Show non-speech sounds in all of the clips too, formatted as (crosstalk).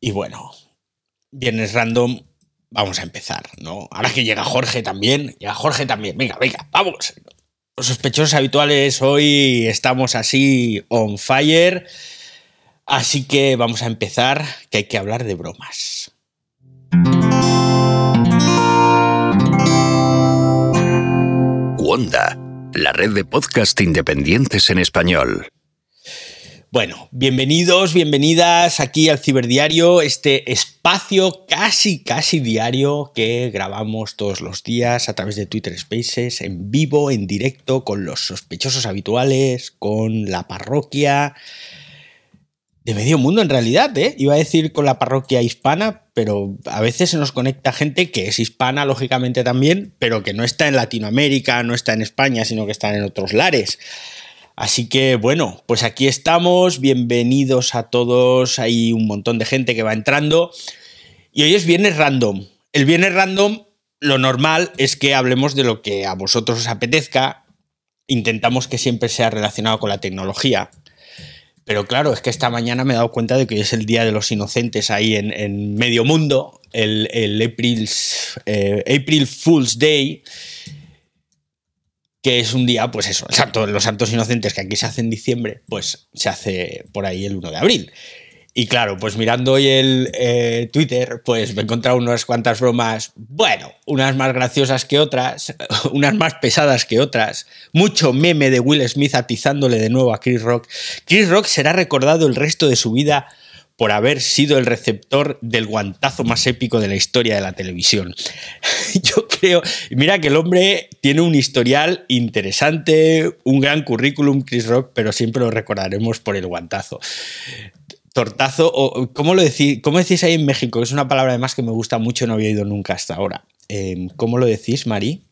Y bueno, viernes random, vamos a empezar, ¿no? Ahora que llega Jorge también, llega Jorge también, venga, venga, vamos. Los sospechosos habituales, hoy estamos así on fire, así que vamos a empezar, que hay que hablar de bromas. Wanda, la red de podcast independientes en español. Bueno, bienvenidos, bienvenidas aquí al Ciberdiario, este espacio casi, casi diario que grabamos todos los días a través de Twitter Spaces, en vivo, en directo, con los sospechosos habituales, con la parroquia de medio mundo en realidad, ¿eh? Iba a decir con la parroquia hispana, pero a veces se nos conecta gente que es hispana, lógicamente también, pero que no está en Latinoamérica, no está en España, sino que está en otros lares. Así que bueno, pues aquí estamos, bienvenidos a todos, hay un montón de gente que va entrando y hoy es viernes random. El viernes random, lo normal es que hablemos de lo que a vosotros os apetezca, intentamos que siempre sea relacionado con la tecnología. Pero claro, es que esta mañana me he dado cuenta de que es el Día de los Inocentes ahí en, medio mundo, el, el eh, April Fool's Day que es un día, pues eso, los santos inocentes que aquí se hace en diciembre, pues se hace por ahí el 1 de abril. Y claro, pues mirando hoy el eh, Twitter, pues me he encontrado unas cuantas bromas, bueno, unas más graciosas que otras, (laughs) unas más pesadas que otras, mucho meme de Will Smith atizándole de nuevo a Chris Rock. Chris Rock será recordado el resto de su vida por haber sido el receptor del guantazo más épico de la historia de la televisión. (laughs) Yo creo, mira que el hombre tiene un historial interesante, un gran currículum, Chris Rock, pero siempre lo recordaremos por el guantazo. Tortazo, ¿cómo lo decís? ¿Cómo decís ahí en México? Es una palabra además que me gusta mucho, no había ido nunca hasta ahora. Em, ¿Cómo lo decís, Mari?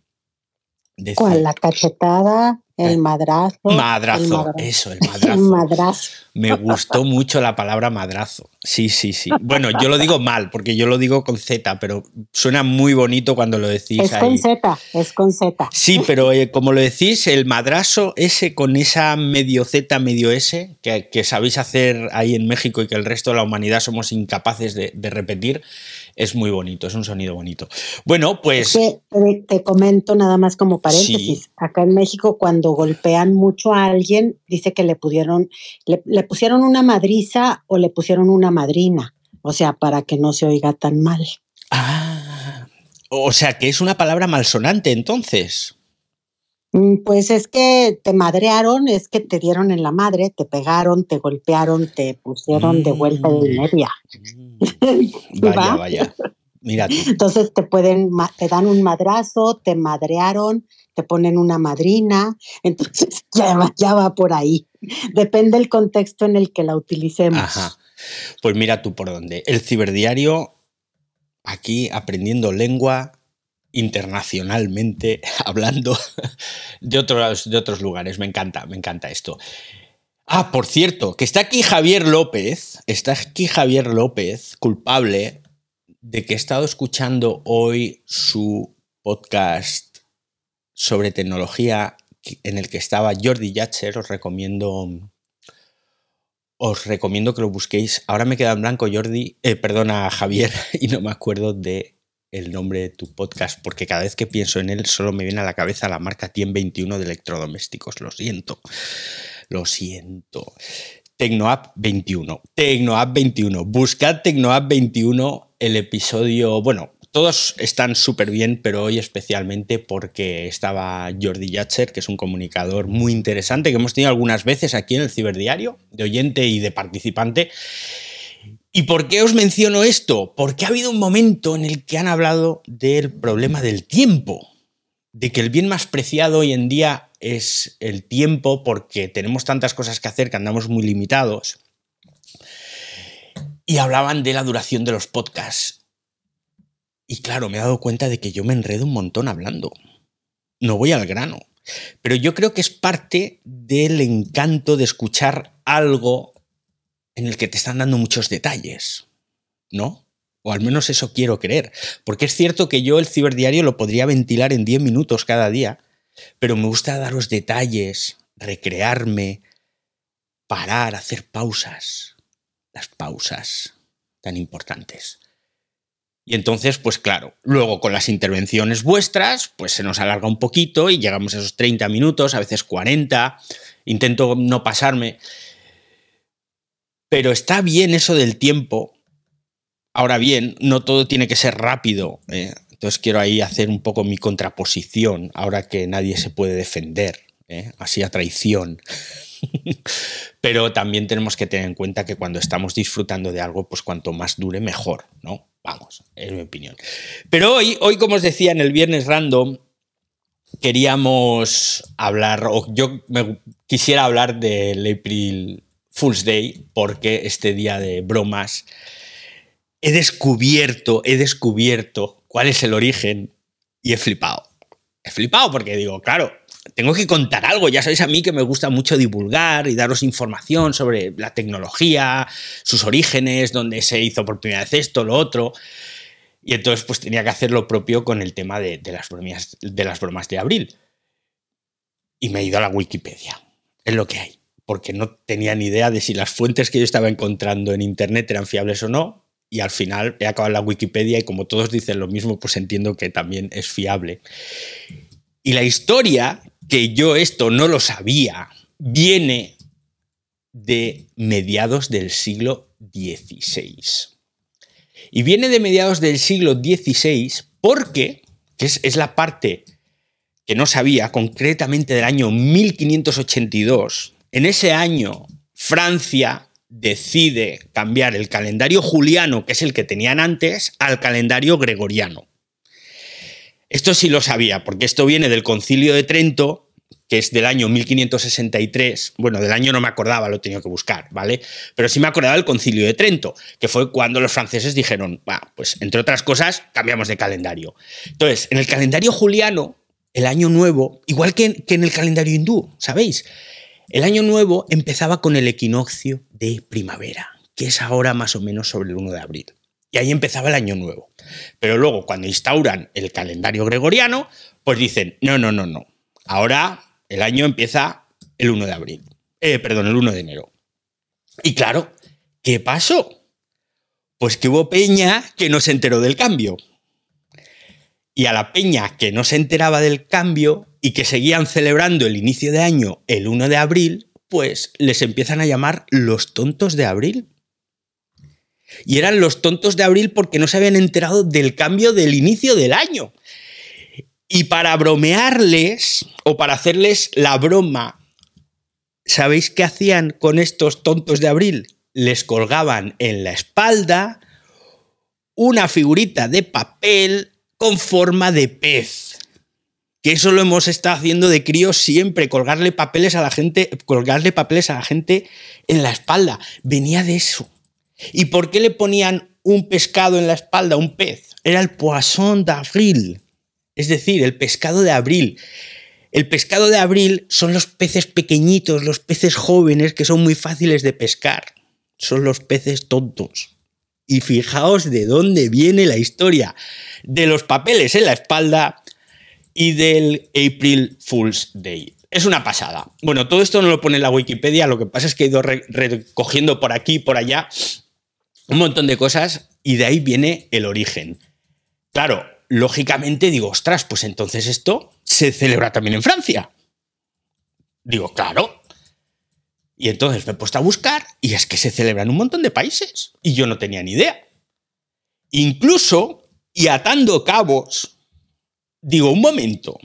Con la cachetada, el eh, madrazo. Madrazo, eso, el (laughs) madrazo. El madrazo. Me gustó mucho la palabra madrazo. Sí, sí, sí. Bueno, yo lo digo mal, porque yo lo digo con Z, pero suena muy bonito cuando lo decís. Es con Z, es con Z. Sí, pero eh, como lo decís, el madrazo ese con esa medio Z, medio S, que, sabéis hacer ahí en México y que el resto de la humanidad somos incapaces de, de repetir, es muy bonito, es un sonido bonito. Bueno, pues... te comento nada más como paréntesis. Acá en México cuando golpean mucho a alguien, dice que le pudieron, le, pusieron una madriza o le pusieron una madrina, o sea, para que no se oiga tan mal. Ah, o sea, que es una palabra malsonante entonces. Mm, pues es que te madrearon, es que te dieron en la madre, te pegaron, te golpearon, te pusieron de vuelta de mm. (laughs) media. Vaya, vaya. Mira. Entonces te pueden, te dan un madrazo, te madrearon, te ponen una madrina, (laughs) entonces ya va, ya va por ahí. Depende del contexto en el que la utilicemos. Ajá. Pues mira tú por dónde. El ciberdiario, aquí aprendiendo lengua internacionalmente, (laughs) hablando de otros, de otros lugares. Me encanta, me encanta esto. Ah, por cierto, que está aquí Javier López, está aquí Javier López, culpable de que he estado escuchando hoy su podcast sobre tecnología en el que estaba Jordi Yatcher, os recomiendo os recomiendo que lo busquéis. Ahora me queda en blanco Jordi, eh, perdona Javier, (laughs) y no me acuerdo de el nombre de tu podcast, porque cada vez que pienso en él solo me viene a la cabeza la marca Tien 21 de electrodomésticos. Lo siento. Lo siento. Tecnoapp 21. Tecnoapp 21. Buscad Tecnoapp 21, el episodio. Bueno, todos están súper bien, pero hoy especialmente porque estaba Jordi Yatcher, que es un comunicador muy interesante que hemos tenido algunas veces aquí en el Ciberdiario, de oyente y de participante. ¿Y por qué os menciono esto? Porque ha habido un momento en el que han hablado del problema del tiempo, de que el bien más preciado hoy en día es el tiempo porque tenemos tantas cosas que hacer que andamos muy limitados. Y hablaban de la duración de los podcasts. Y claro, me he dado cuenta de que yo me enredo un montón hablando. No voy al grano. Pero yo creo que es parte del encanto de escuchar algo en el que te están dando muchos detalles. ¿No? O al menos eso quiero creer. Porque es cierto que yo el ciberdiario lo podría ventilar en 10 minutos cada día pero me gusta daros detalles, recrearme, parar, hacer pausas. Las pausas tan importantes. Y entonces, pues claro, luego con las intervenciones vuestras, pues se nos alarga un poquito y llegamos a esos 30 minutos, a veces 40. Intento no pasarme. Pero está bien eso del tiempo. Ahora bien, no todo tiene que ser rápido. ¿eh? Entonces quiero ahí hacer un poco mi contraposición, ahora que nadie se puede defender, ¿eh? así a traición. (laughs) Pero también tenemos que tener en cuenta que cuando estamos disfrutando de algo, pues cuanto más dure, mejor, ¿no? Vamos, es mi opinión. Pero hoy, hoy, como os decía en el viernes random, queríamos hablar, o yo me quisiera hablar del April Fool's Day, porque este día de bromas he descubierto, he descubierto cuál es el origen y he flipado. He flipado porque digo, claro, tengo que contar algo. Ya sabéis a mí que me gusta mucho divulgar y daros información sobre la tecnología, sus orígenes, dónde se hizo por primera vez esto, lo otro. Y entonces pues tenía que hacer lo propio con el tema de, las, bromas, de las bromas de abril. Y me he ido a la Wikipedia. Es lo que hay. Porque no tenía ni idea de si las fuentes que yo estaba encontrando en Internet eran fiables o no. Y al final he acabado en la Wikipedia y como todos dicen lo mismo, pues entiendo que también es fiable. Y la historia que yo esto no lo sabía, viene de mediados del siglo XVI. Y viene de mediados del siglo XVI porque, que es, es la parte que no sabía, concretamente del año 1582, en ese año Francia decide cambiar el calendario juliano, que es el que tenían antes, al calendario gregoriano. Esto sí lo sabía, porque esto viene del concilio de Trento, que es del año 1563. Bueno, del año no me acordaba, lo tenía que buscar, ¿vale? Pero sí me acordaba del concilio de Trento, que fue cuando los franceses dijeron, pues entre otras cosas, cambiamos de calendario. Entonces, en el calendario juliano, el año nuevo, igual que en el calendario hindú, ¿sabéis? El año nuevo empezaba con el equinoccio de primavera, que es ahora más o menos sobre el 1 de abril. Y ahí empezaba el año nuevo. Pero luego, cuando instauran el calendario gregoriano, pues dicen, no, no, no, no. Ahora el año empieza el 1 de abril. Eh, perdón, el 1 de enero. Y claro, ¿qué pasó? Pues que hubo peña que no se enteró del cambio. Y a la peña que no se enteraba del cambio y que seguían celebrando el inicio de año el 1 de abril, pues les empiezan a llamar los tontos de abril. Y eran los tontos de abril porque no se habían enterado del cambio del inicio del año. Y para bromearles o para hacerles la broma, ¿sabéis qué hacían con estos tontos de abril? Les colgaban en la espalda una figurita de papel con forma de pez. Que eso lo hemos estado haciendo de críos siempre, colgarle papeles a la gente, colgarle papeles a la gente en la espalda. Venía de eso. ¿Y por qué le ponían un pescado en la espalda, un pez? Era el poisson d'avril, es decir, el pescado de abril. El pescado de abril son los peces pequeñitos, los peces jóvenes que son muy fáciles de pescar. Son los peces tontos. Y fijaos de dónde viene la historia de los papeles en la espalda y del April Fool's Day. Es una pasada. Bueno, todo esto no lo pone en la Wikipedia, lo que pasa es que he ido recogiendo por aquí y por allá un montón de cosas y de ahí viene el origen. Claro, lógicamente digo, ostras, pues entonces esto se celebra también en Francia. Digo, claro. Y entonces me he puesto a buscar y es que se celebra en un montón de países y yo no tenía ni idea. Incluso, y atando cabos, digo, un momento,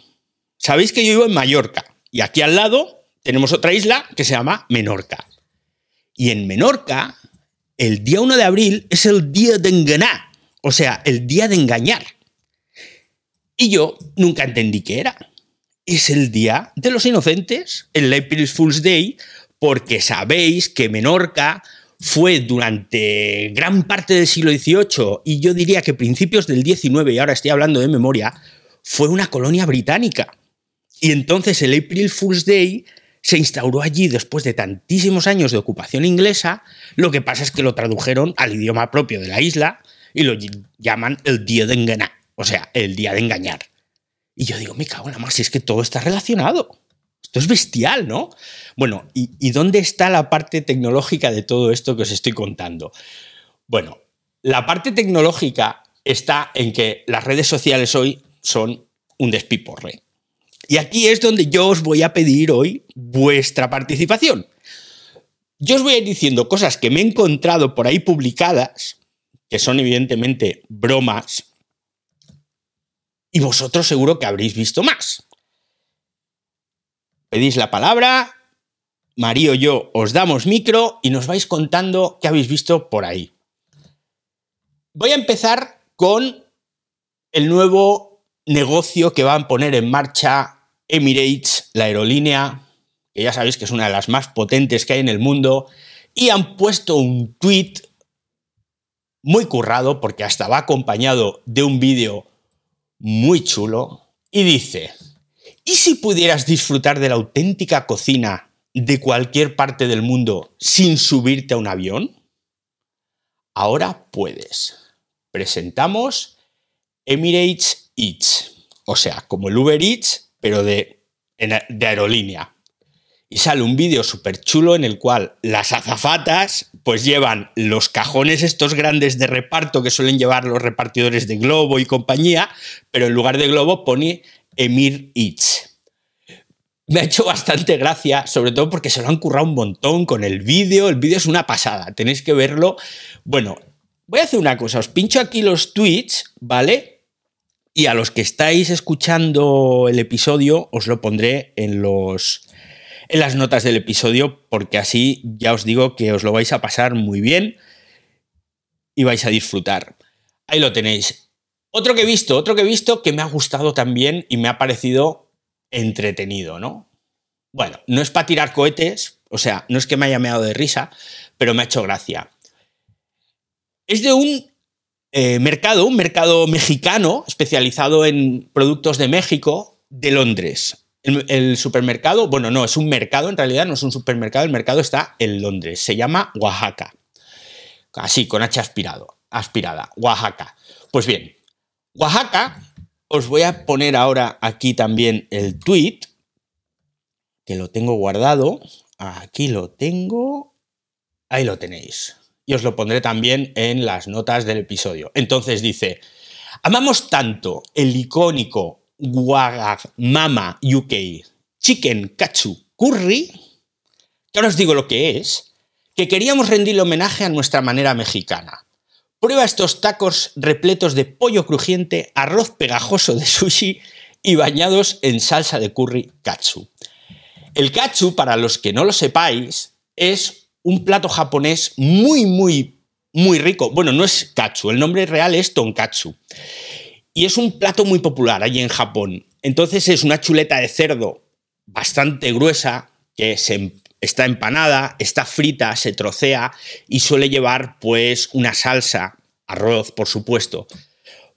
sabéis que yo vivo en Mallorca y aquí al lado tenemos otra isla que se llama Menorca. Y en Menorca el día 1 de abril es el día de engañar, o sea, el día de engañar. Y yo nunca entendí qué era. Es el día de los inocentes, el April Fool's Day, porque sabéis que Menorca fue durante gran parte del siglo XVIII y yo diría que principios del XIX, y ahora estoy hablando de memoria, fue una colonia británica. Y entonces el April Fool's Day se instauró allí después de tantísimos años de ocupación inglesa, lo que pasa es que lo tradujeron al idioma propio de la isla y lo llaman el día de engañar, o sea, el día de engañar. Y yo digo, me cago en la más, si es que todo está relacionado. Esto es bestial, ¿no? Bueno, ¿y, ¿y dónde está la parte tecnológica de todo esto que os estoy contando? Bueno, la parte tecnológica está en que las redes sociales hoy son un despiporre. Y aquí es donde yo os voy a pedir hoy vuestra participación. Yo os voy a ir diciendo cosas que me he encontrado por ahí publicadas, que son evidentemente bromas, y vosotros seguro que habréis visto más. Pedís la palabra, Mario y yo os damos micro y nos vais contando qué habéis visto por ahí. Voy a empezar con el nuevo negocio que van a poner en marcha Emirates, la aerolínea, que ya sabéis que es una de las más potentes que hay en el mundo, y han puesto un tweet muy currado, porque hasta va acompañado de un vídeo muy chulo, y dice, ¿y si pudieras disfrutar de la auténtica cocina de cualquier parte del mundo sin subirte a un avión? Ahora puedes. Presentamos Emirates Eats, o sea, como el Uber Eats, pero de, aerolínea. Y sale un vídeo súper chulo en el cual las azafatas pues llevan los cajones estos grandes de reparto que suelen llevar los repartidores de Globo y compañía, pero en lugar de Globo pone Emir Eats. Me ha hecho bastante gracia, sobre todo porque se lo han currado un montón con el vídeo. El vídeo es una pasada, tenéis que verlo. Bueno, voy a hacer una cosa, os pincho aquí los tweets, ¿vale? Y a los que estáis escuchando el episodio, os lo pondré en los en las notas del episodio, porque así ya os digo que os lo vais a pasar muy bien y vais a disfrutar. Ahí lo tenéis. Otro que he visto, otro que he visto que me ha gustado también y me ha parecido entretenido, ¿no? Bueno, no es para tirar cohetes, o sea, no es que me haya meado de risa, pero me ha hecho gracia. Es de un eh, mercado, un mercado mexicano especializado en productos de México, de Londres. El, supermercado, bueno, no, es un mercado, en realidad no es un supermercado, el mercado está en Londres, se llama Oaxaca. Así, con H aspirado, aspirada, Oaxaca. Pues bien, Oaxaca, os voy a poner ahora aquí también el tweet, que lo tengo guardado. Aquí lo tengo. Ahí lo tenéis y os lo pondré también en las notas del episodio. Entonces dice, amamos tanto el icónico Mama UK Chicken Katsu Curry, que ahora os digo lo que es, que queríamos rendirle homenaje a nuestra manera mexicana. Prueba estos tacos repletos de pollo crujiente, arroz pegajoso de sushi y bañados en salsa de curry katsu. El katsu, para los que no lo sepáis, es un plato japonés muy, muy, muy rico. Bueno, no es katsu, el nombre real es tonkatsu. Y es un plato muy popular allí en Japón. Entonces es una chuleta de cerdo bastante gruesa que se, está empanada, está frita, se trocea y suele llevar pues una salsa, arroz por supuesto.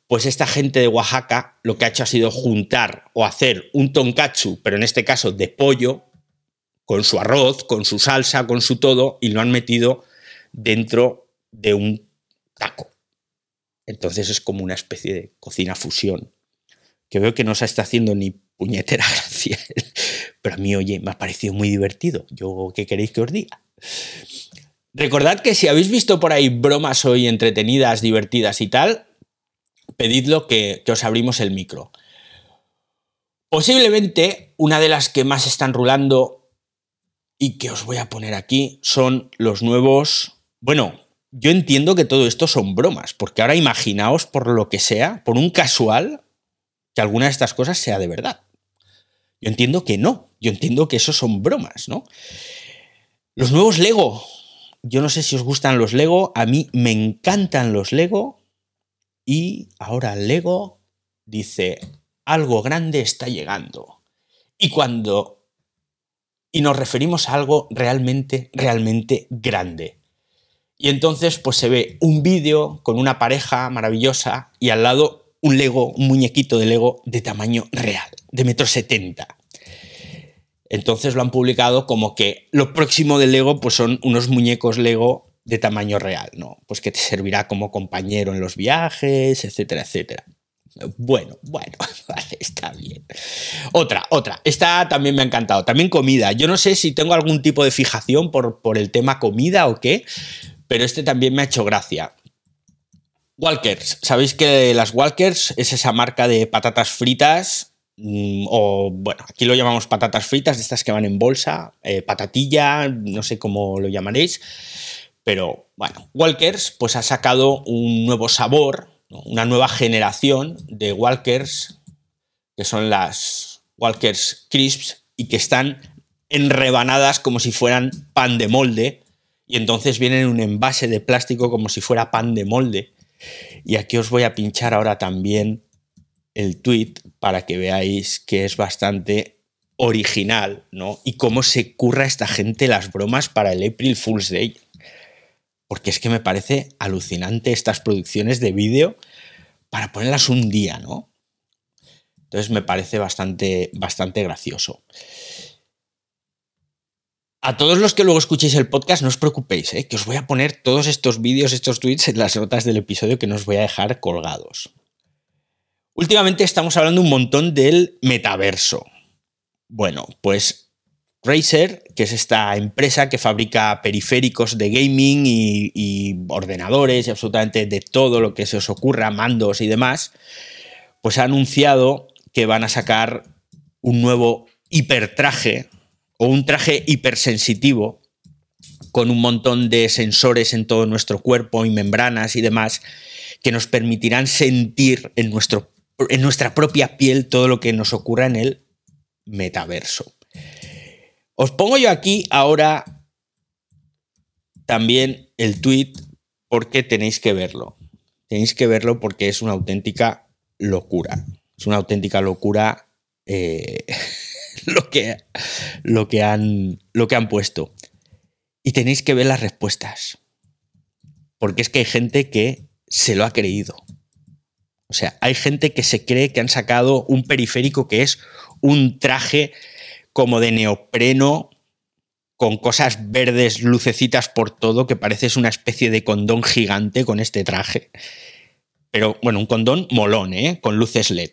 Pues esta gente de Oaxaca lo que ha hecho ha sido juntar o hacer un tonkatsu, pero en este caso de pollo, con su arroz, con su salsa, con su todo, y lo han metido dentro de un taco. Entonces es como una especie de cocina fusión, que veo que no se está haciendo ni puñetera (laughs) gracia. Pero a mí, oye, me ha parecido muy divertido. Yo, ¿qué queréis que os diga? Recordad que si habéis visto por ahí bromas hoy entretenidas, divertidas y tal, pedidlo que, que os abrimos el micro. Posiblemente una de las que más están rulando y que os voy a poner aquí son los nuevos... Bueno, yo entiendo que todo esto son bromas, porque ahora imaginaos por lo que sea, por un casual, que alguna de estas cosas sea de verdad. Yo entiendo que no, yo entiendo que eso son bromas, ¿no? Los nuevos Lego. Yo no sé si os gustan los Lego, a mí me encantan los Lego y ahora Lego dice, algo grande está llegando. Y cuando y nos referimos a algo realmente, realmente grande. Y entonces pues se ve un vídeo con una pareja maravillosa y al lado un Lego, un muñequito de Lego de tamaño real, de metro setenta. Entonces lo han publicado como que lo próximo del Lego pues son unos muñecos Lego de tamaño real, ¿no? Pues que te servirá como compañero en los viajes, etcétera, etcétera. Bueno, bueno, (laughs) vale, está bien. Otra, otra. Esta también me ha encantado. También comida. Yo no sé si tengo algún tipo de fijación por, por el tema comida o qué, pero este también me ha hecho gracia. Walkers. Sabéis que las Walkers es esa marca de patatas fritas, mm, o bueno, aquí lo llamamos patatas fritas, de estas que van en bolsa, eh, patatilla, no sé cómo lo llamaréis, pero bueno, Walkers pues ha sacado un nuevo sabor, una nueva generación de Walkers, que son las Walkers Crisps y que están enrebanadas como si fueran pan de molde y entonces vienen en un envase de plástico como si fuera pan de molde. Y aquí os voy a pinchar ahora también el tweet para que veáis que es bastante original, ¿no? Y cómo se curra esta gente las bromas para el April Fool's Day. Porque es que me parece alucinante estas producciones de vídeo para ponerlas un día, ¿no? Entonces me parece bastante, bastante gracioso. A todos los que luego escuchéis el podcast, no os preocupéis, ¿eh? que os voy a poner todos estos vídeos, estos tweets en las notas del episodio que no os voy a dejar colgados. Últimamente estamos hablando un montón del metaverso. Bueno, pues Razer, que es esta empresa que fabrica periféricos de gaming y, ordenadores y absolutamente de todo lo que se os ocurra, mandos y demás, pues ha anunciado que van a sacar un nuevo hipertraje o un traje hipersensitivo con un montón de sensores en todo nuestro cuerpo y membranas y demás que nos permitirán sentir en, nuestro, en nuestra propia piel todo lo que nos ocurra en el metaverso. Os pongo yo aquí ahora también el tweet porque tenéis que verlo. Tenéis que verlo porque es una auténtica locura. Es una auténtica locura. Eh, (laughs) lo que, lo que, han, lo que han puesto. Y tenéis que ver las respuestas. Porque es que hay gente que se lo ha creído. O sea, hay gente que se cree que han sacado un periférico que es un traje como de neopreno con cosas verdes, lucecitas por todo, que pareces una especie de condón gigante con este traje. Pero bueno, un condón molón, ¿eh? Con luces LED.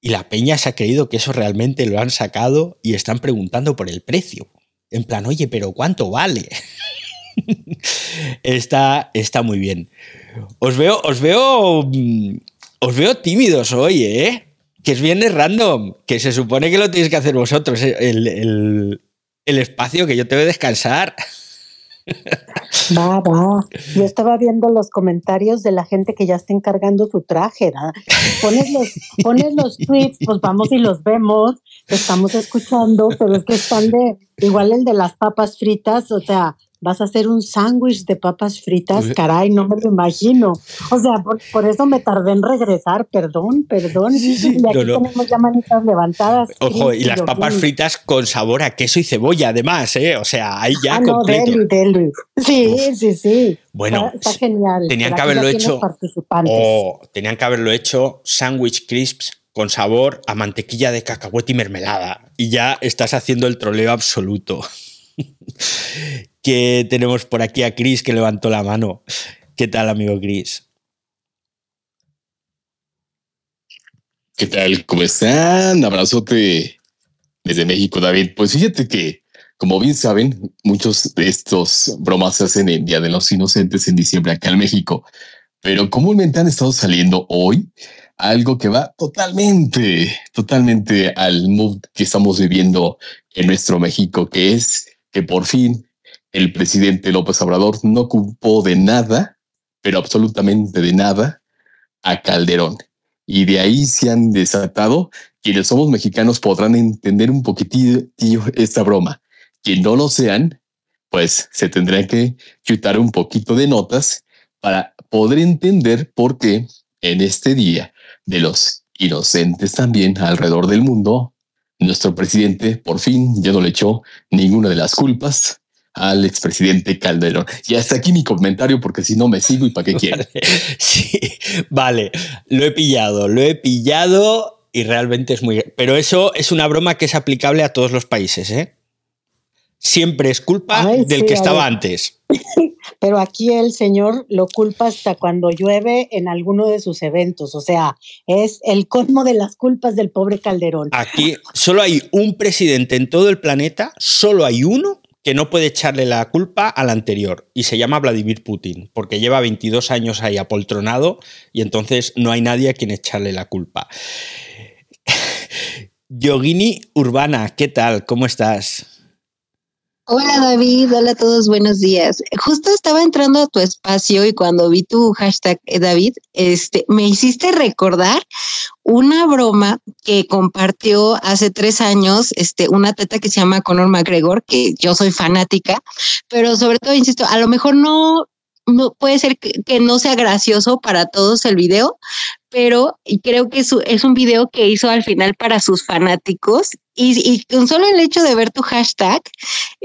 Y la peña se ha creído que eso realmente lo han sacado y están preguntando por el precio. En plan, oye, pero ¿cuánto vale? (laughs) está, está muy bien. Os veo, os veo, mm, os veo tímidos hoy, ¿eh? Que es bien random, que se supone que lo tenéis que hacer vosotros, ¿eh? el, el espacio que yo te voy a descansar. (laughs) Va, va. Yo estaba viendo los comentarios de la gente que ya está encargando su traje. Pones los, pones los tweets, pues vamos y los vemos, estamos escuchando, pero es que están de, igual el de las papas fritas, o sea, vas a hacer un sándwich de papas fritas, caray, no me lo imagino. O sea, por, eso me tardé en regresar, perdón, perdón. y aquí tenemos ya manitas levantadas. Ojo, y las papas fritas con sabor a queso y cebolla, además, ¿eh? O sea, ahí ya ah, no, completo. Deli, Sí, sí, sí. Bueno, está, genial. Tenían que haberlo hecho. O tenían que haberlo hecho sándwich crisps con sabor a mantequilla de cacahuete y mermelada. Y ya estás haciendo el troleo absoluto. (laughs) que tenemos por aquí a Chris que levantó la mano. ¿Qué tal, amigo Chris? ¿Qué tal? ¿Cómo están? Abrazote desde México, David. Pues fíjate que, como bien saben, muchos de estos bromas se hacen en Día de los Inocentes en diciembre acá en México. Pero comúnmente han estado saliendo hoy algo que va totalmente, totalmente al mood que estamos viviendo en nuestro México, que es que por fin el presidente López Obrador no ocupó de nada, pero absolutamente de nada, a Calderón. Y de ahí se han desatado. Quienes somos mexicanos podrán entender un poquitillo esta broma. Quienes no lo sean, pues se tendrán que chutar un poquito de notas para poder entender por qué en este día de los inocentes también alrededor del mundo nuestro presidente por fin ya no le echó ninguna de las culpas al expresidente Calderón. Y hasta aquí mi comentario, porque si no me sigo y para qué quiero. (laughs) sí, vale, lo he pillado, lo he pillado y realmente es muy... Pero eso es una broma que es aplicable a todos los países, ¿eh? Siempre es culpa del que estaba antes. (laughs) pero aquí el señor lo culpa hasta cuando llueve en alguno de sus eventos. O sea, es el colmo de las culpas del pobre Calderón. Aquí solo hay un presidente en todo el planeta, solo hay uno que no puede echarle la culpa al anterior y se llama Vladimir Putin, porque lleva 22 años ahí apoltronado y entonces no hay nadie a quien echarle la culpa. (laughs) Yogini Urbana, ¿qué tal? ¿Cómo estás? Hola David, hola a todos, buenos días. Justo estaba entrando a tu espacio y cuando vi tu hashtag eh, David, este, me hiciste recordar una broma que compartió hace tres años, este, una teta que se llama Conor McGregor, que yo soy fanática, pero sobre todo, insisto, a lo mejor no, no puede ser que, que, no sea gracioso para todos el video, pero creo que es, un video que hizo al final para sus fanáticos y, con solo el hecho de ver tu hashtag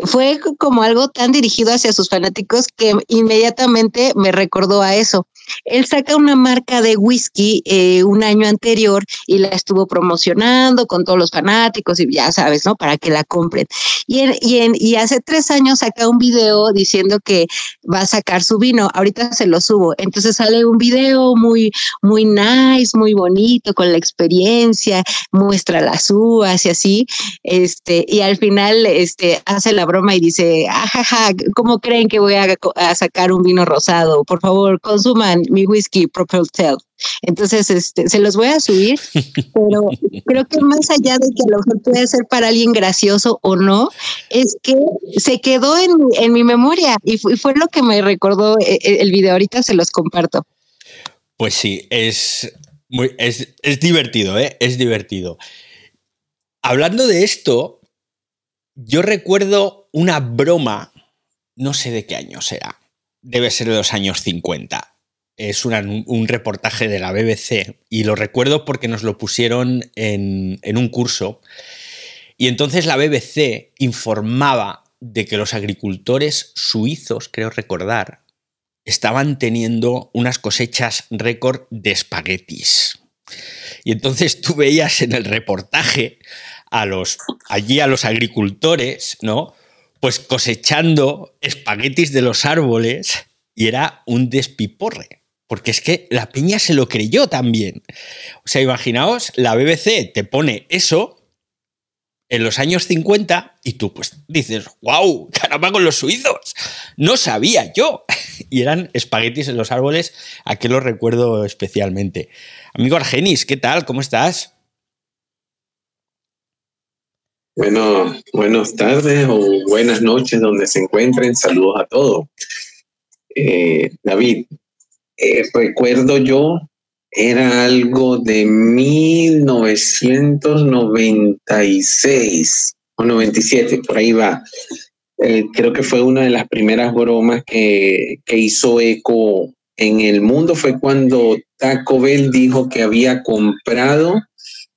fue como algo tan dirigido hacia sus fanáticos que inmediatamente me recordó a eso. Él saca una marca de whisky eh, un año anterior y la estuvo promocionando con todos los fanáticos y ya sabes, ¿no? Para que la compren. Y, y, y hace tres años saca un video diciendo que va a sacar su vino. Ahorita se lo subo. Entonces sale un video muy, muy nice, muy bonito, con la experiencia, muestra las uvas y así este, y al final este, hace la broma y dice, ajaja, ¿cómo creen que voy a, sacar un vino rosado? Por favor, consuman mi whisky Propel Entonces, este, se los voy a subir, pero (laughs) creo que más allá de que lo mejor puede ser para alguien gracioso o no, es que se quedó en, en mi memoria y fue, fue, lo que me recordó el, e, el video. Ahorita se los comparto. Pues sí, es, es, es divertido, ¿eh? Es divertido. Hablando de esto, yo recuerdo una broma, no sé de qué año será, debe ser de los años 50. Es un reportaje de la BBC y lo recuerdo porque nos lo pusieron en, en un curso. Y entonces la BBC informaba de que los agricultores suizos, creo recordar, estaban teniendo unas cosechas récord de espaguetis. Y entonces tú veías en el reportaje a los, allí a los agricultores, ¿no? Pues cosechando espaguetis de los árboles y era un despiporre. Porque es que la peña se lo creyó también. O sea, imaginaos, la BBC te pone eso en los años 50 y tú pues dices, wow, caramba con los suizos. No sabía yo. Y eran espaguetis en los árboles, a que lo recuerdo especialmente. Amigo Argenis, ¿qué tal? ¿Cómo estás? Bueno, buenas tardes o buenas noches donde se encuentren. Saludos a todos. Eh, David, eh, recuerdo yo, era algo de 1996 o 97, por ahí va. Eh, creo que fue una de las primeras bromas que, que hizo eco en el mundo. Fue cuando Taco Bell dijo que había comprado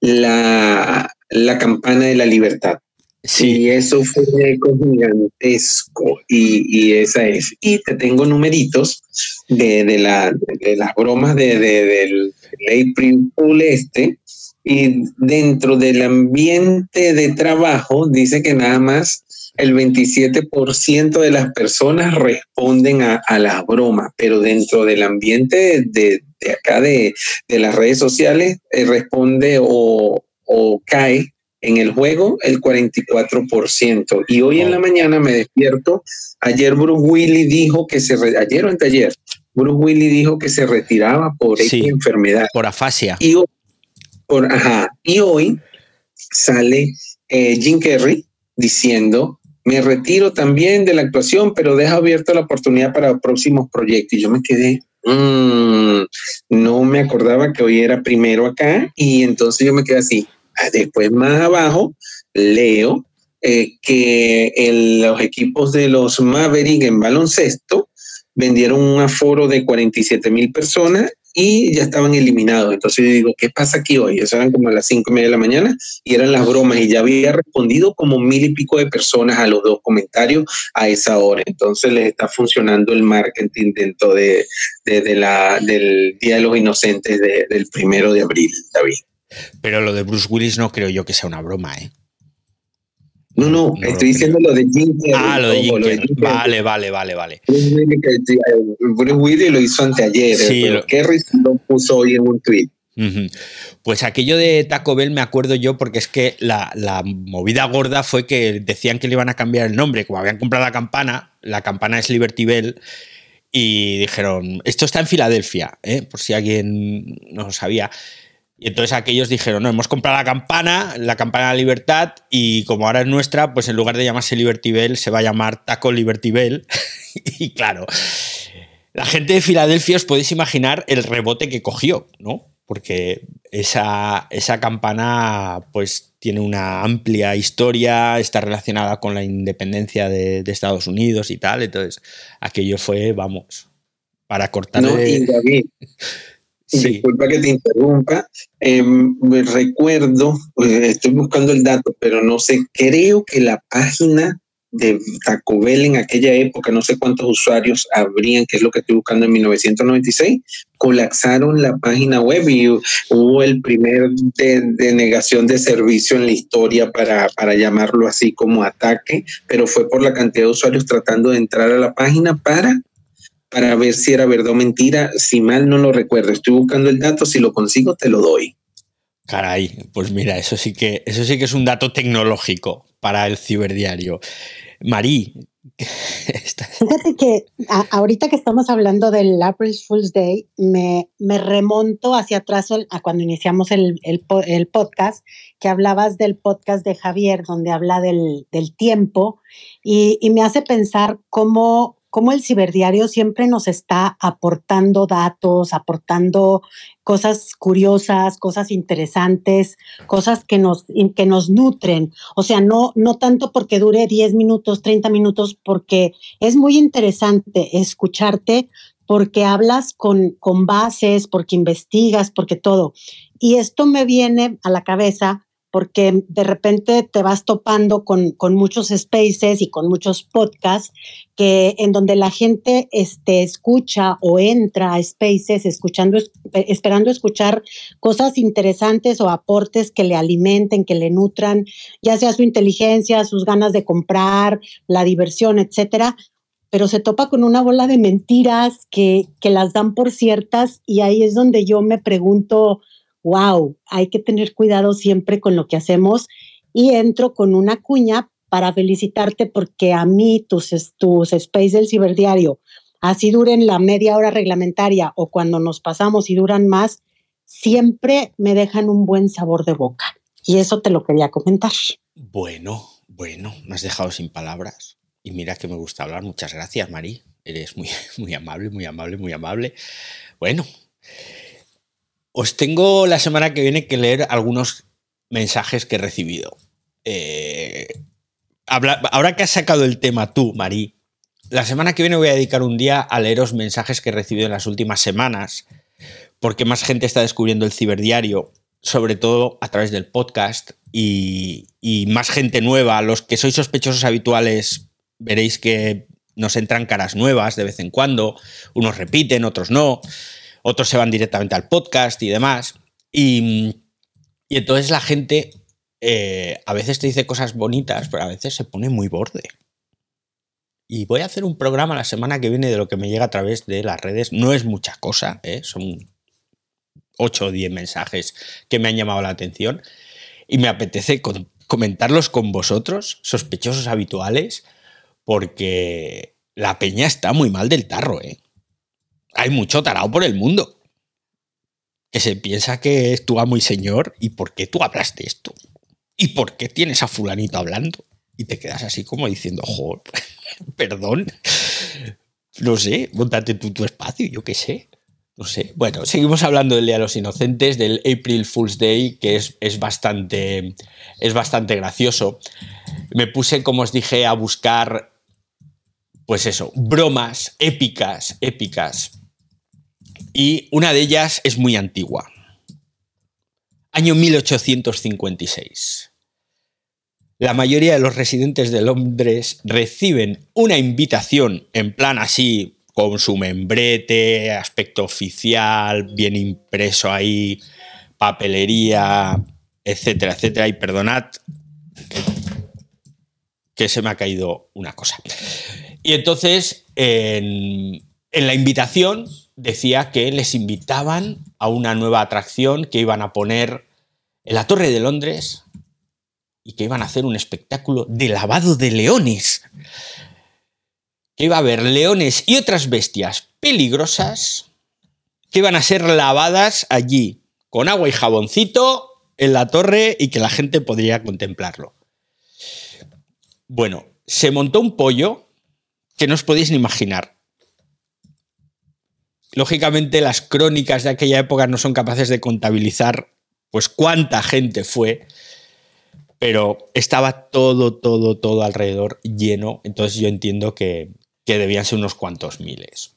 la, la campana de la libertad. Sí, eso fue gigantesco y, y, esa es. Y te tengo numeritos de, de, la, de las bromas de, del April Pool este. Y dentro del ambiente de trabajo dice que nada más el 27% de las personas responden a, a las bromas, pero dentro del ambiente de, de acá de, de, las redes sociales eh, responde o, o cae en el juego el 44%. Y hoy en la mañana me despierto. Ayer Bruce Willis dijo que se, ayer o taller Bruce Willis dijo que se retiraba por esta enfermedad. Por afasia. Y, por, ajá, y hoy sale eh, Jim Carrey diciendo, me retiro también de la actuación, pero deja abierta la oportunidad para próximos proyectos. Y yo me quedé, mmm, no me acordaba que hoy era primero acá y entonces yo me quedé así, Después más abajo leo eh, que los equipos de los Maverick en baloncesto vendieron un aforo de 47 mil personas y ya estaban eliminados. Entonces yo digo, ¿qué pasa aquí hoy? Eso eran como las cinco y media de la mañana y eran las bromas y ya había respondido como mil y pico de personas a los dos comentarios a esa hora. Entonces les está funcionando el marketing dentro de, de, la, del Día de los Inocentes del primero de abril, David. Pero lo de Bruce Willis no creo yo que sea una broma, ¿eh? No, no, no estoy diciendo lo de Jim Carrey. Ah, lo de Jim, Carrey. Vale, vale, vale, vale. Bruce Willis lo hizo anteayer, sí, pero lo... Kerry lo puso hoy en un tweet. Pues aquello de Taco Bell me acuerdo yo porque es que la, movida gorda fue que decían que le iban a cambiar el nombre, como habían comprado la campana, la campana es Liberty Bell, y dijeron, esto está en Filadelfia, ¿eh? por si alguien no lo sabía. Y entonces aquellos dijeron, no, hemos comprado la campana, la campana de la libertad, y como ahora es nuestra, pues en lugar de llamarse Liberty Bell, se va a llamar Taco Liberty Bell. (laughs) y claro, la gente de Filadelfia os podéis imaginar el rebote que cogió, ¿no? porque esa, esa, campana pues tiene una amplia historia, está relacionada con la independencia de, Estados Unidos y tal, entonces aquello fue, vamos, para cortar... No, y David, (laughs) disculpa que te interrumpa, em, me recuerdo, pues, estoy buscando el dato, pero no sé, creo que la página de Taco Bell en aquella época, no sé cuántos usuarios habrían, que es lo que estoy buscando en 1996, colapsaron la página web y hubo el primer denegación de servicio en la historia para, para llamarlo así como ataque, pero fue por la cantidad de usuarios tratando de entrar a la página para para ver si era verdad o mentira. Si mal no lo recuerdo, estoy buscando el dato, si lo consigo te lo doy. Caray, pues mira, eso sí que eso sí que es un dato tecnológico para el ciberdiario. Marí. (laughs) Fíjate que ahorita que estamos hablando del April Fool's Day, me, me remonto hacia atrás a cuando iniciamos el, el, podcast, que hablabas del podcast de Javier, donde habla del, del tiempo, y, y me hace pensar cómo cómo el ciberdiario siempre nos está aportando datos, aportando cosas curiosas, cosas interesantes, cosas que nos, que nos nutren. O sea, no, no tanto porque dure 10 minutos, 30 minutos, porque es muy interesante escucharte porque hablas con, con bases, porque investigas, porque todo. Y esto me viene a la cabeza porque de repente te vas topando con, muchos spaces y con muchos podcasts que en donde la gente este, escucha o entra a spaces escuchando, esperando escuchar cosas interesantes o aportes que le alimenten, que le nutran, ya sea su inteligencia, sus ganas de comprar, la diversión, etcétera, pero se topa con una bola de mentiras que, que las dan por ciertas y ahí es donde yo me pregunto, wow, hay que tener cuidado siempre con lo que hacemos y entro con una cuña para felicitarte porque a mí tus, tus space del ciberdiario, así duren la media hora reglamentaria o cuando nos pasamos y duran más, siempre me dejan un buen sabor de boca. Y eso te lo quería comentar. Bueno, bueno, me has dejado sin palabras. Y mira que me gusta hablar. Muchas gracias, Mari. Eres muy, (laughs) muy amable, muy amable, muy amable. Bueno, os tengo la semana que viene que leer algunos mensajes que he recibido. Eh, ahora que has sacado el tema tú, Marí, la semana que viene voy a dedicar un día a leeros mensajes que he recibido en las últimas semanas, porque más gente está descubriendo el ciberdiario, sobre todo a través del podcast, y, y más gente nueva. Los que sois sospechosos habituales veréis que nos entran caras nuevas de vez en cuando, unos repiten, otros no otros se van directamente al podcast y demás. Y, entonces la gente eh, a veces te dice cosas bonitas, pero a veces se pone muy borde. Y voy a hacer un programa la semana que viene de lo que me llega a través de las redes. No es mucha cosa, ¿eh? son 8 o 10 mensajes que me han llamado la atención. Y me apetece comentarlos con vosotros, sospechosos habituales, porque la peña está muy mal del tarro, ¿eh? Hay mucho tarao por el mundo que se piensa que tú muy señor y por qué tú hablas de esto y por qué tienes a fulanito hablando y te quedas así como diciendo, joder, (laughs) perdón, no sé, montate tú tu espacio, yo qué sé. No sé. Bueno, seguimos hablando del Día de los Inocentes, del April Fool's Day, que es, es, bastante, es bastante gracioso. Me puse, como os dije, a buscar, pues eso, bromas épicas, épicas y una de ellas es muy antigua. Año 1856. La mayoría de los residentes de Londres reciben una invitación en plan así, con su membrete, aspecto oficial, bien impreso ahí, papelería, etcétera, etcétera. Y perdonad que, se me ha caído una cosa. Y entonces, en, en la invitación decía que les invitaban a una nueva atracción que iban a poner en la Torre de Londres y que iban a hacer un espectáculo de lavado de leones. Que iba a haber leones y otras bestias peligrosas que iban a ser lavadas allí con agua y jaboncito en la torre y que la gente podría contemplarlo. Bueno, se montó un pollo que no os podéis ni imaginar. Lógicamente las crónicas de aquella época no son capaces de contabilizar pues cuánta gente fue, pero estaba todo, todo, todo alrededor lleno, entonces yo entiendo que, que debían ser unos cuantos miles.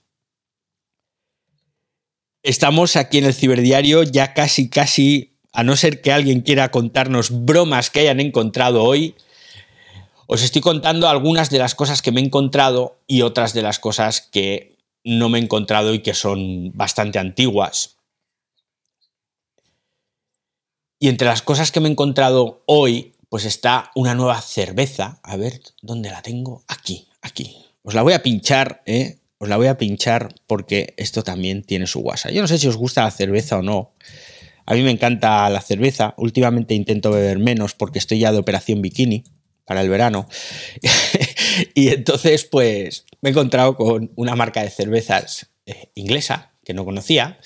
Estamos aquí en el ciberdiario ya casi, casi, a no ser que alguien quiera contarnos bromas que hayan encontrado hoy, os estoy contando algunas de las cosas que me he encontrado y otras de las cosas que no me he encontrado y que son bastante antiguas. Y entre las cosas que me he encontrado hoy, pues está una nueva cerveza. A ver, ¿dónde la tengo? Aquí, aquí. Os la voy a pinchar, ¿eh? Os la voy a pinchar porque esto también tiene su guasa. Yo no sé si os gusta la cerveza o no. A mí me encanta la cerveza. Últimamente intento beber menos porque estoy ya de operación bikini para el verano. (laughs) y entonces, pues, me he encontrado con una marca de cervezas eh, inglesa que no conocía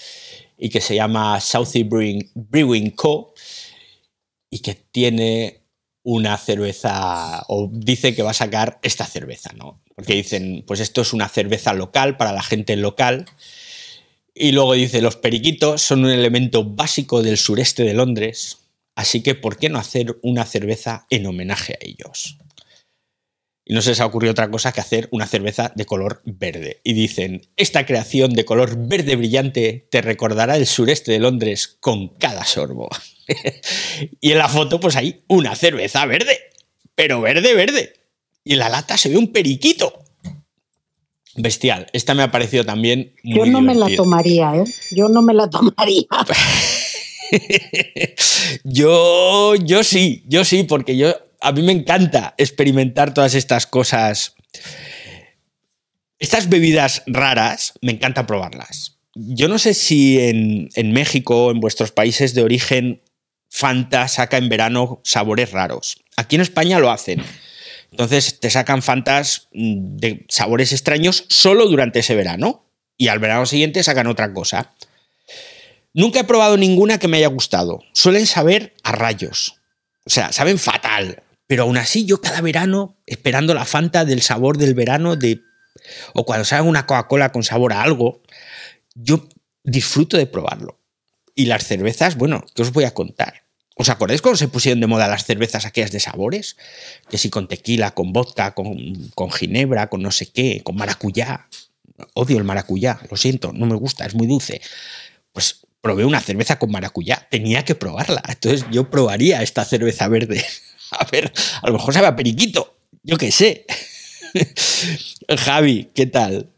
y que se llama Southie Brewing, Brewing Co. y que tiene una cerveza, o dice que va a sacar esta cerveza, ¿no? Porque dicen, pues esto es una cerveza local para la gente local. Y luego dice, los periquitos son un elemento básico del sureste de Londres, Así que, ¿por qué no hacer una cerveza en homenaje a ellos? Y no se les ha ocurrido otra cosa que hacer una cerveza de color verde. Y dicen, esta creación de color verde brillante te recordará el sureste de Londres con cada sorbo. (laughs) y en la foto, pues hay una cerveza verde, pero verde, verde. Y en la lata se ve un periquito. Bestial. Esta me ha parecido también. Muy Yo no me la tomaría, ¿eh? Yo no me la tomaría. (laughs) yo, yo sí, yo sí, porque yo, a mí me encanta experimentar todas estas cosas. Estas bebidas raras, me encanta probarlas. Yo no sé si en, en México, en vuestros países de origen, Fanta saca en verano sabores raros. Aquí en España lo hacen. Entonces te sacan Fantas mm, de sabores extraños solo durante ese verano. Y al verano siguiente sacan otra cosa. Nunca he probado ninguna que me haya gustado. Suelen saber a rayos. O sea, saben fatal. Pero aún así, yo cada verano, esperando la Fanta del sabor del verano, de. O cuando saben una Coca-Cola con sabor a algo, yo disfruto de probarlo. Y las cervezas, bueno, ¿qué os voy a contar? ¿Os acordáis cuando se pusieron de moda las cervezas aquellas de sabores? Que si con tequila, con vodka, con, con ginebra, con no sé qué, con maracuyá. Odio el maracuyá, lo siento, no me gusta, es muy dulce. Pues probé una cerveza con maracuyá, tenía que probarla. Entonces yo probaría esta cerveza verde. (laughs) (laughs) A ver, a lo mejor sabe a periquito, yo qué sé. (laughs) Javi, ¿qué tal?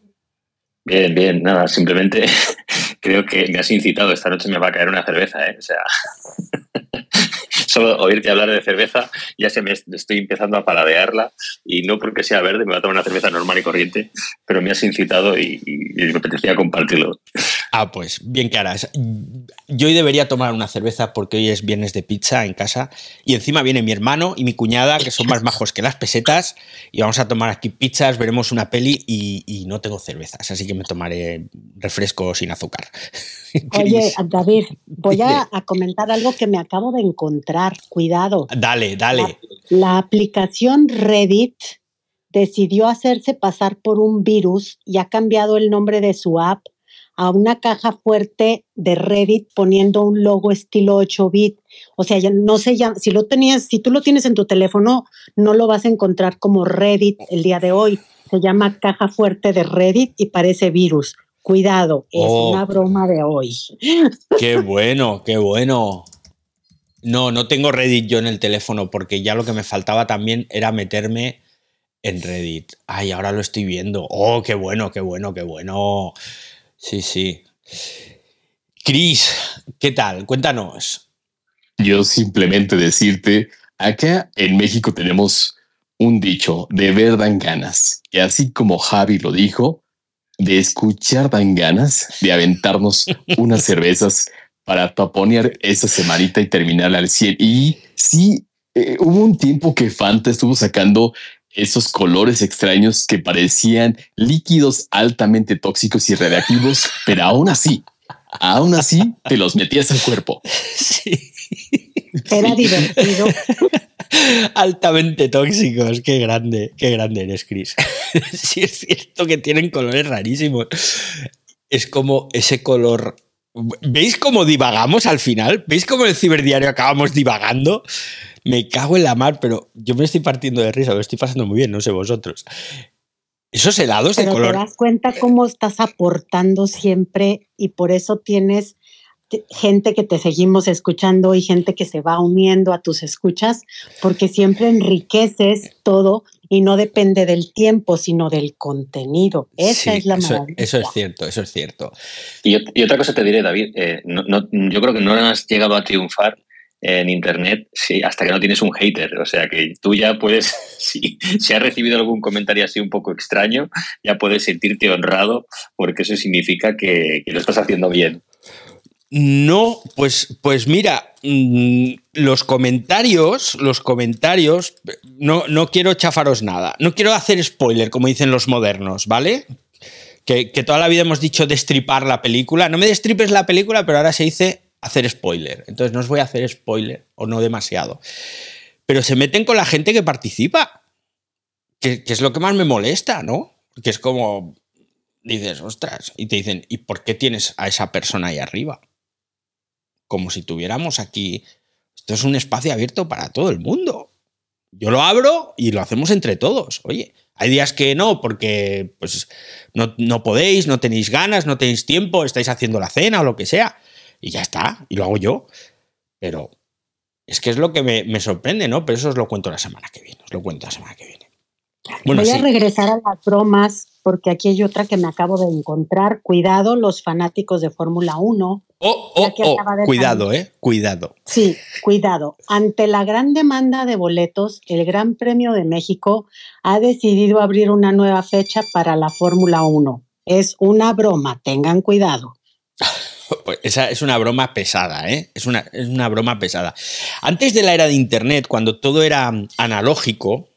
Bien, bien, nada, simplemente (laughs) creo que me has incitado, esta noche me va a caer una cerveza, ¿eh? O sea, solo oírte hablar de cerveza ya se me estoy empezando a paladearla y no porque sea verde, me voy a tomar una cerveza normal y corriente, pero me has incitado y, me apetecía compartirlo. Ah, pues bien que harás. Yo hoy debería tomar una cerveza porque hoy es viernes de pizza en casa y encima viene mi hermano y mi cuñada que son más majos que las pesetas y vamos a tomar aquí pizzas, veremos una peli y, y no tengo cervezas, así que me tomaré refresco sin azúcar. (laughs) Oye, David, voy (laughs) a, comentar algo que me acabo de encontrar. Cuidado. Dale, dale. La, aplicación Reddit decidió hacerse pasar por un virus y ha cambiado el nombre de su app a una caja fuerte de Reddit poniendo un logo estilo 8 bit. O sea, ya no sé ya, si lo tenías, si tú lo tienes en tu teléfono, no lo vas a encontrar como Reddit el día de hoy. Se llama caja fuerte de Reddit y parece virus. Cuidado, es oh. una broma de hoy. Qué bueno, qué bueno. No, no tengo Reddit yo en el teléfono porque ya lo que me faltaba también era meterme en Reddit. Ay, ahora lo estoy viendo. Oh, qué bueno, qué bueno, qué bueno. Sí, sí. Cris, ¿qué tal? Cuéntanos. Yo simplemente decirte, acá en México tenemos un dicho de verdad ganas, que así como Javi lo dijo, de escuchar dan ganas de aventarnos unas (laughs) cervezas para taponear esa semanita y terminarla al 100. Y sí, eh, hubo un tiempo que Fanta estuvo sacando esos colores extraños que parecían líquidos altamente tóxicos y radiactivos, pero aún así, aún así te los metías al cuerpo. (laughs) Sí. Era divertido. (laughs) (laughs) Altamente tóxicos, qué grande, qué grande eres, Chris. (laughs) sí, es cierto que tienen colores rarísimos. Es como ese color. ¿Veis cómo divagamos al final? ¿Veis cómo en el ciberdiario acabamos divagando? Me cago en la mar, pero yo me estoy partiendo de risa, lo estoy pasando muy bien, no sé vosotros. Esos helados de color. Te das cuenta cómo estás aportando siempre y por eso tienes gente que te seguimos escuchando y gente que se va uniendo a tus escuchas, porque siempre enriqueces todo y no depende del tiempo, sino del contenido. Esa es la eso, Eso es cierto, eso es cierto. Y, otra cosa te diré, David, eh, yo creo que no has llegado a triunfar en Internet sí, hasta que no tienes un hater. O sea que tú ya puedes, (laughs) si, si has recibido algún comentario así un poco extraño, ya puedes sentirte honrado porque eso significa que, que lo estás haciendo bien. No, pues, pues mira, mm, los comentarios, los comentarios, no, no, quiero chafaros nada, no quiero hacer spoiler, como dicen los modernos, ¿vale? Que, que, toda la vida hemos dicho destripar la película. No me destripes la película, pero ahora se dice hacer spoiler. Entonces no os voy a hacer spoiler, o no demasiado. Pero se meten con la gente que participa, que, que es lo que más me molesta, ¿no? Que es como, dices, ostras, y te dicen, ¿y por qué tienes a esa persona ahí arriba? Como si tuviéramos aquí. Esto es un espacio abierto para todo el mundo. Yo lo abro y lo hacemos entre todos. Oye, hay días que no, porque pues, no, podéis, no tenéis ganas, no tenéis tiempo, estáis haciendo la cena o lo que sea. Y ya está, y lo hago yo. Pero es que es lo que me, sorprende, ¿no? Pero eso os lo cuento la semana que viene. Os lo cuento la semana que viene. Voy a regresar a las bromas, porque aquí hay otra que me acabo de encontrar. Cuidado, los fanáticos de Fórmula 1 Oh, oh, oh. Cuidado, ¿eh? Cuidado. Sí, cuidado. Ante la gran demanda de boletos, el Gran Premio de México ha decidido abrir una nueva fecha para la Fórmula 1. Es una broma, tengan cuidado. (laughs) Pues esa es una broma pesada, ¿eh? Es una, es una broma pesada. Antes de la era de Internet, cuando todo era analógico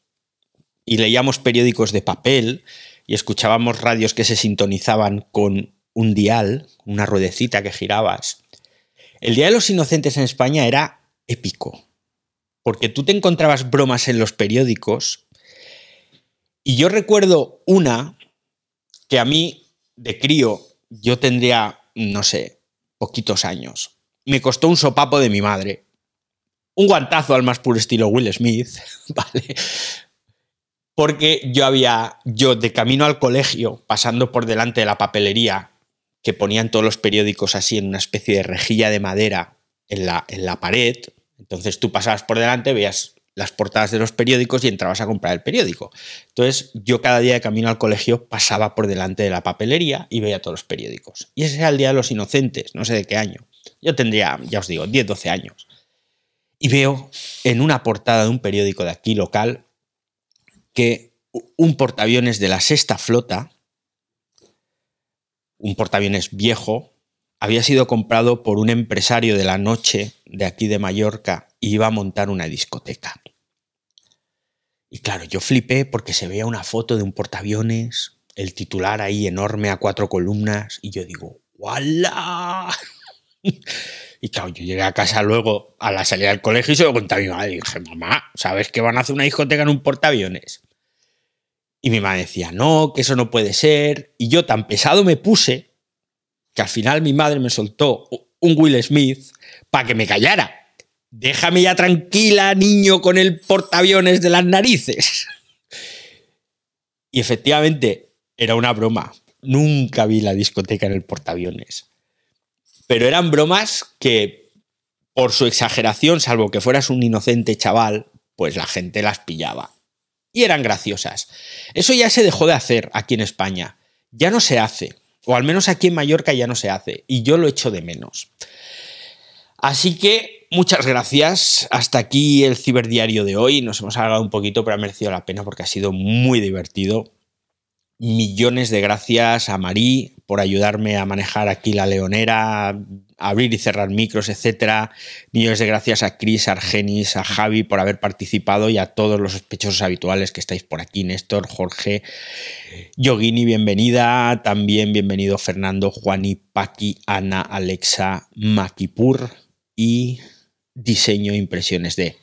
y leíamos periódicos de papel y escuchábamos radios que se sintonizaban con un dial, una ruedecita que girabas. El Día de los Inocentes en España era épico, porque tú te encontrabas bromas en los periódicos y yo recuerdo una que a mí, de crío, yo tendría, no sé, poquitos años. Me costó un sopapo de mi madre. Un guantazo al más puro estilo Will Smith, (laughs) ¿vale? Porque yo había, yo de camino al colegio, pasando por delante de la papelería, que ponían todos los periódicos así en una especie de rejilla de madera en la, en la pared. Entonces tú pasabas por delante, veías las portadas de los periódicos y entrabas a comprar el periódico. Entonces yo cada día de camino al colegio pasaba por delante de la papelería y veía todos los periódicos. Y ese era el Día de los Inocentes, no sé de qué año. Yo tendría, ya os digo, 10, 12 años. Y veo en una portada de un periódico de aquí local que un portaaviones de la sexta flota un portaaviones viejo, había sido comprado por un empresario de la noche de aquí de Mallorca y iba a montar una discoteca. Y claro, yo flipé porque se veía una foto de un portaaviones, el titular ahí enorme a cuatro columnas, y yo digo, ¡wala! (laughs) Y claro, yo llegué a casa luego a la salida del colegio y se lo conté a mi madre. Y dije, mamá, ¿sabes que van a hacer una discoteca en un portaaviones? Y mi madre decía, no, que eso no puede ser. Y yo tan pesado me puse que al final mi madre me soltó un Will Smith para que me callara. Déjame ya tranquila, niño, con el portaaviones de las narices. Y efectivamente, era una broma. Nunca vi la discoteca en el portaaviones. Pero eran bromas que, por su exageración, salvo que fueras un inocente chaval, pues la gente las pillaba y eran graciosas. Eso ya se dejó de hacer aquí en España. Ya no se hace. O al menos aquí en Mallorca ya no se hace. Y yo lo echo de menos. Así que muchas gracias. Hasta aquí el ciberdiario de hoy. Nos hemos alargado un poquito, pero ha merecido la pena porque ha sido muy divertido. millones de gracias a Marí por ayudarme a manejar aquí la leonera, abrir y cerrar micros, etcétera. Millones de gracias a Chris, Argenis, a Javi por haber participado y a todos los sospechosos habituales que estáis por aquí, Néstor, Jorge, Yogini, bienvenida. También bienvenido Fernando, Juani, Paqui, Ana, Alexa, Makipur y Diseño e Impresiones de.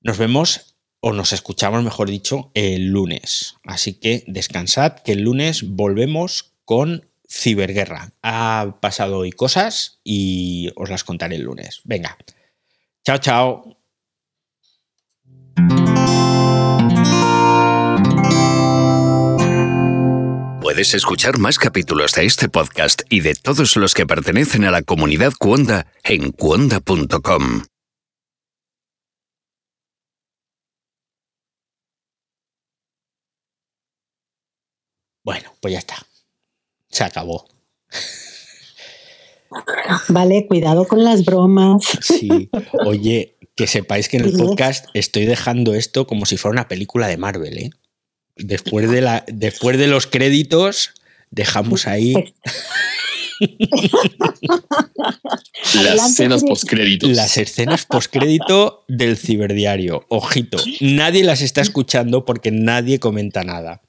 Nos vemos o nos escuchamos, mejor dicho, el lunes. Así que descansad, que el lunes volvemos con ciberguerra. Ha pasado hoy cosas y os las contaré el lunes. Venga. Chao, chao. Puedes escuchar más capítulos de este podcast y de todos los que pertenecen a la comunidad Cuonda en cuonda.com. Bueno, pues ya está. Se acabó. Vale, cuidado con las bromas. Sí. Oye, que sepáis que en el podcast estoy dejando esto como si fuera una película de Marvel, ¿eh? Después de, la, después de los créditos, dejamos ahí. (laughs) Las escenas postcréditos. Las escenas postcrédito del ciberdiario. Ojito, nadie las está escuchando porque nadie comenta nada.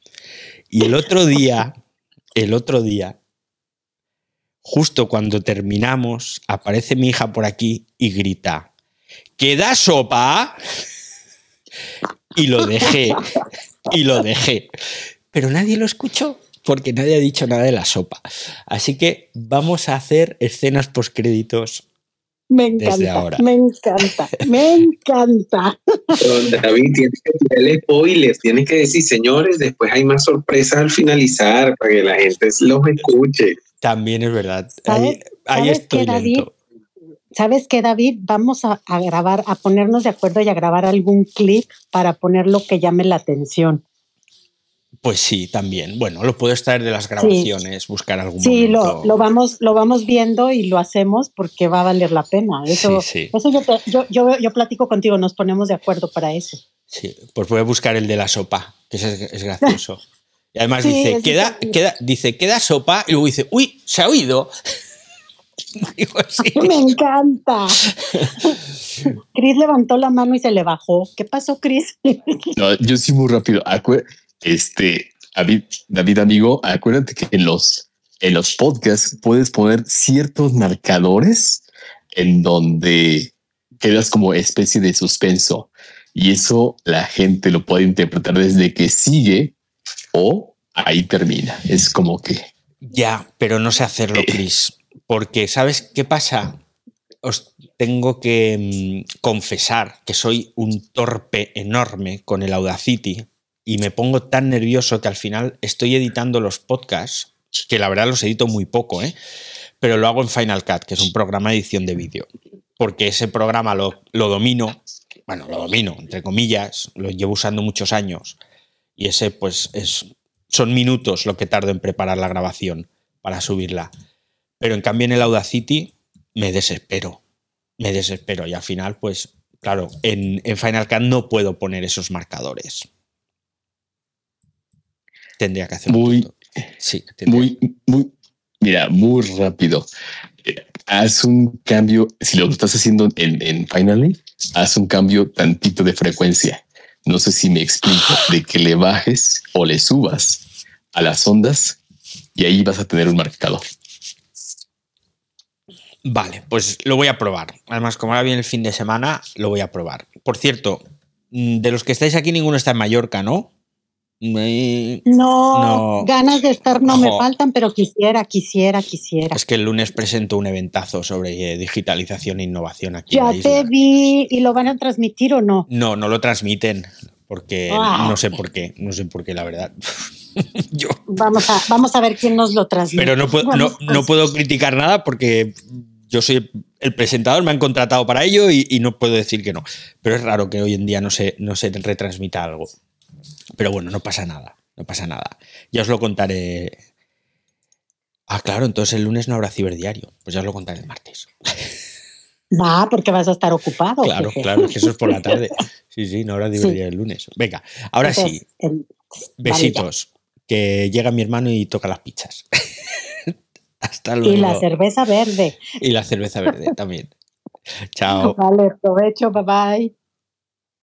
Y el otro día, el otro día, justo cuando terminamos, aparece mi hija por aquí y grita, ¿queda sopa? (laughs) Y lo dejé, y lo dejé. Pero nadie lo escuchó porque nadie ha dicho nada de la sopa. Así que vamos a hacer escenas postcréditos me encanta, me encanta, me encanta. David, tienes que tirarle spoilers, tienes que decir, señores, después hay más sorpresas al finalizar para que la gente los escuche. También es verdad. Ahí, ahí estoy lento. ¿Sabes qué, David? Vamos a, a, grabar, a ponernos de acuerdo y a grabar algún clip para poner lo que llame la atención. Pues sí, también. Bueno, lo puedo extraer de las grabaciones, buscar algún Sí, lo, lo, vamos, lo vamos viendo y lo hacemos porque va a valer la pena. Eso, sí, sí. eso yo, te, yo, yo, yo, platico contigo, nos ponemos de acuerdo para eso. Sí, pues voy a buscar el de la sopa, que es, es gracioso. (laughs) Y además sí, dice, queda, queda, dice, queda sopa, y luego dice, uy, se ha oído. (laughs) Digo, sí. (laughs) Me encanta. Cris levantó la mano y se le bajó. ¿Qué pasó, Cris? no, yo sí muy rápido. Este, David, David, amigo, acuérdate que en los, en los podcasts puedes poner ciertos marcadores en donde quedas como especie de suspenso y eso la gente lo puede interpretar desde que sigue o ahí termina. Es como que ya, pero no sé hacerlo, Chris, porque sabes qué pasa. Os tengo que mmm, confesar que soy un torpe enorme con el Audacity y me pongo tan nervioso que al final estoy editando los podcasts, que la verdad los edito muy poco, ¿eh? pero lo hago en Final Cut, que es un programa de edición de vídeo, porque ese programa lo, lo domino, bueno, lo domino, entre comillas, lo llevo usando muchos años, y ese pues es, son minutos lo que tardo en preparar la grabación para subirla. Pero en cambio en el Audacity me desespero, me desespero, y al final pues, claro, en, en Final Cut no puedo poner esos marcadores. Tendría que hacer muy, sí, muy, muy, mira, muy rápido. Eh, haz un cambio, si lo estás haciendo en, en Finally, haz un cambio tantito de frecuencia. No sé si me explico, de que le bajes o le subas a las ondas y ahí vas a tener un marcador. Vale, pues lo voy a probar. Además, como ahora viene el fin de semana, lo voy a probar. Por cierto, de los que estáis aquí, ninguno está en Mallorca, ¿no? Me... No, no, ganas de estar no me faltan, pero quisiera, quisiera, quisiera. Es que el lunes presento un eventazo sobre digitalización e innovación aquí. Ya en la te isla. vi y lo van a transmitir o no. No, no lo transmiten porque Ah. no sé por qué, no sé por qué, la verdad. (laughs) Yo. Vamos a, vamos a ver quién nos lo transmite. Pero no puedo, no, no puedo criticar nada porque yo soy el presentador, me han contratado para ello y, y no puedo decir que no. Pero es raro que hoy en día no se, no se retransmita algo. Pero bueno, no pasa nada, no pasa nada. Ya os lo contaré. Ah, claro, entonces el lunes no habrá ciberdiario. Pues ya os lo contaré el martes. (laughs) Va, porque vas a estar ocupado. Claro, jefe. claro, es que eso es por la tarde. (laughs) Sí, sí, no habrá ciberdiario el lunes. Venga, ahora sí, Entonces, el- besitos. que llega mi hermano y toca las pizzas. (laughs) Hasta luego. Y la cerveza verde. Y la cerveza verde también. Chao. Vale, provecho, bye bye.